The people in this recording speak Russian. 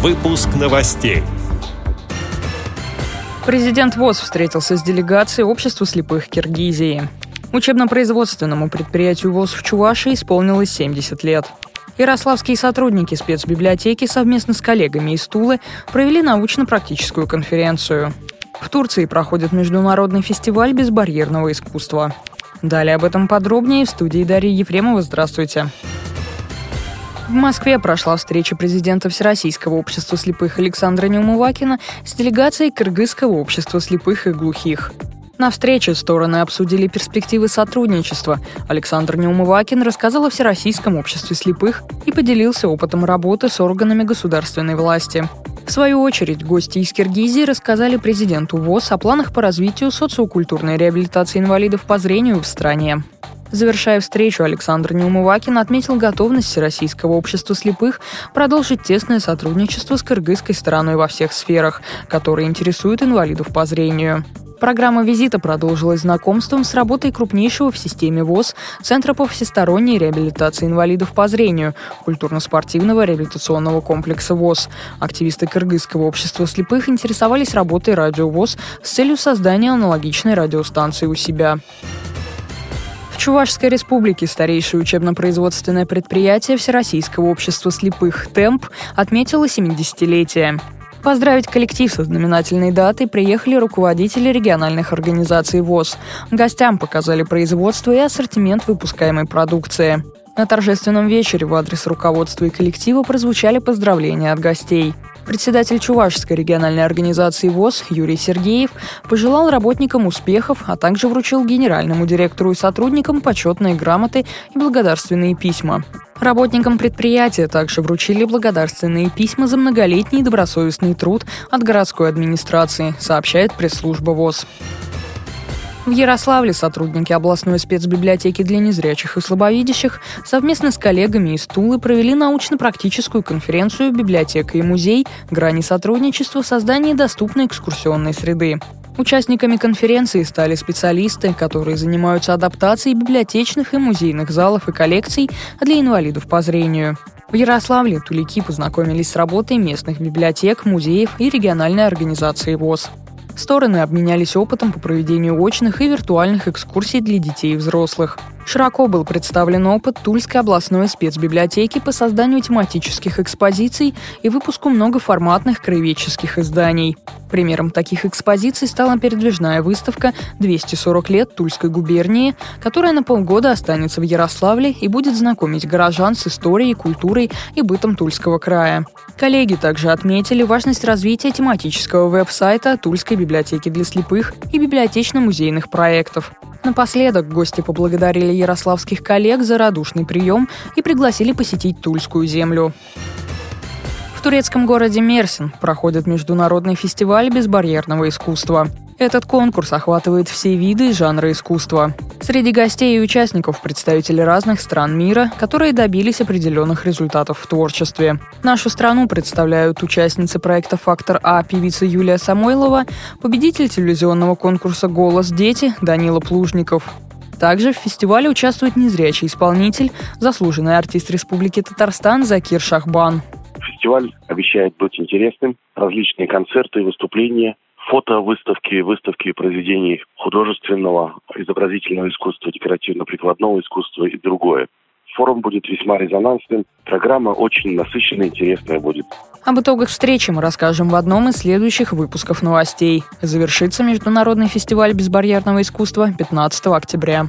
Выпуск новостей. Президент ВОЗ встретился с делегацией Общества слепых Киргизии. Учебно-производственному предприятию ВОЗ в Чувашии исполнилось 70 лет. Ярославские сотрудники спецбиблиотеки совместно с коллегами из Тулы провели научно-практическую конференцию. В Турции проходит международный фестиваль безбарьерного искусства. Далее об этом подробнее в студии Дарьи Ефремова. Здравствуйте. В Москве прошла встреча президента Всероссийского общества слепых Александра Неумывакина с делегацией Кыргызского общества слепых и глухих. На встрече стороны обсудили перспективы сотрудничества. Александр Неумывакин рассказал о Всероссийском обществе слепых и поделился опытом работы с органами государственной власти. В свою очередь, гости из Киргизии рассказали президенту ВОЗ о планах по развитию социокультурной реабилитации инвалидов по зрению в стране. Завершая встречу, Александр Неумывакин отметил готовность Всероссийского общества слепых продолжить тесное сотрудничество с кыргызской стороной во всех сферах, которые интересуют инвалидов по зрению. Программа визита продолжилась знакомством с работой крупнейшего в системе ВОЗ Центра по всесторонней реабилитации инвалидов по зрению, культурно-спортивного реабилитационного комплекса ВОЗ. Активисты Кыргызского общества слепых интересовались работой радио ВОЗ с целью создания аналогичной радиостанции у себя. Чувашской республике старейшее учебно-производственное предприятие Всероссийского общества слепых «Темп» отметило 70-летие. Поздравить коллектив со знаменательной датой приехали руководители региональных организаций ВОЗ. Гостям показали производство и ассортимент выпускаемой продукции. На торжественном вечере в адрес руководства и коллектива прозвучали поздравления от гостей. Председатель Чувашской региональной организации ВОЗ Юрий Сергеев пожелал работникам успехов, а также вручил генеральному директору и сотрудникам почетные грамоты и благодарственные письма. Работникам предприятия также вручили благодарственные письма за многолетний добросовестный труд от городской администрации, сообщает пресс-служба ВОЗ. В Ярославле сотрудники областной спецбиблиотеки для незрячих и слабовидящих совместно с коллегами из Тулы провели научно-практическую конференцию «Библиотека и музей. Грани сотрудничества в создании доступной экскурсионной среды». Участниками конференции стали специалисты, которые занимаются адаптацией библиотечных и музейных залов и коллекций для инвалидов по зрению. В Ярославле тулики познакомились с работой местных библиотек, музеев и региональной организации ВОЗ. Стороны обменялись опытом по проведению очных и виртуальных экскурсий для детей и взрослых. Широко был представлен опыт Тульской областной спецбиблиотеки по созданию тематических экспозиций и выпуску многоформатных краеведческих изданий. Примером таких экспозиций стала передвижная выставка «240 лет Тульской губернии», которая на полгода останется в Ярославле и будет знакомить горожан с историей, культурой и бытом Тульского края. Коллеги также отметили важность развития тематического веб-сайта Тульской библиотеки для слепых и библиотечно-музейных проектов. Напоследок гости поблагодарили ярославских коллег за радушный прием и пригласили посетить Тульскую землю. В турецком городе Мерсин проходит международный фестиваль безбарьерного искусства. Этот конкурс охватывает все виды и жанры искусства. Среди гостей и участников представители разных стран мира, которые добились определенных результатов в творчестве. Нашу страну представляют участницы проекта «Фактор А» певица Юлия Самойлова, победитель телевизионного конкурса «Голос дети» Данила Плужников. Также в фестивале участвует незрячий исполнитель, заслуженный артист Республики Татарстан Закир Шахбан. Фестиваль обещает быть интересным. Различные концерты, выступления, фото выставки, выставки произведений художественного, изобразительного искусства, декоративно-прикладного искусства и другое. Форум будет весьма резонансным, программа очень насыщенная, интересная будет. Об итогах встречи мы расскажем в одном из следующих выпусков новостей. Завершится Международный фестиваль безбарьерного искусства 15 октября.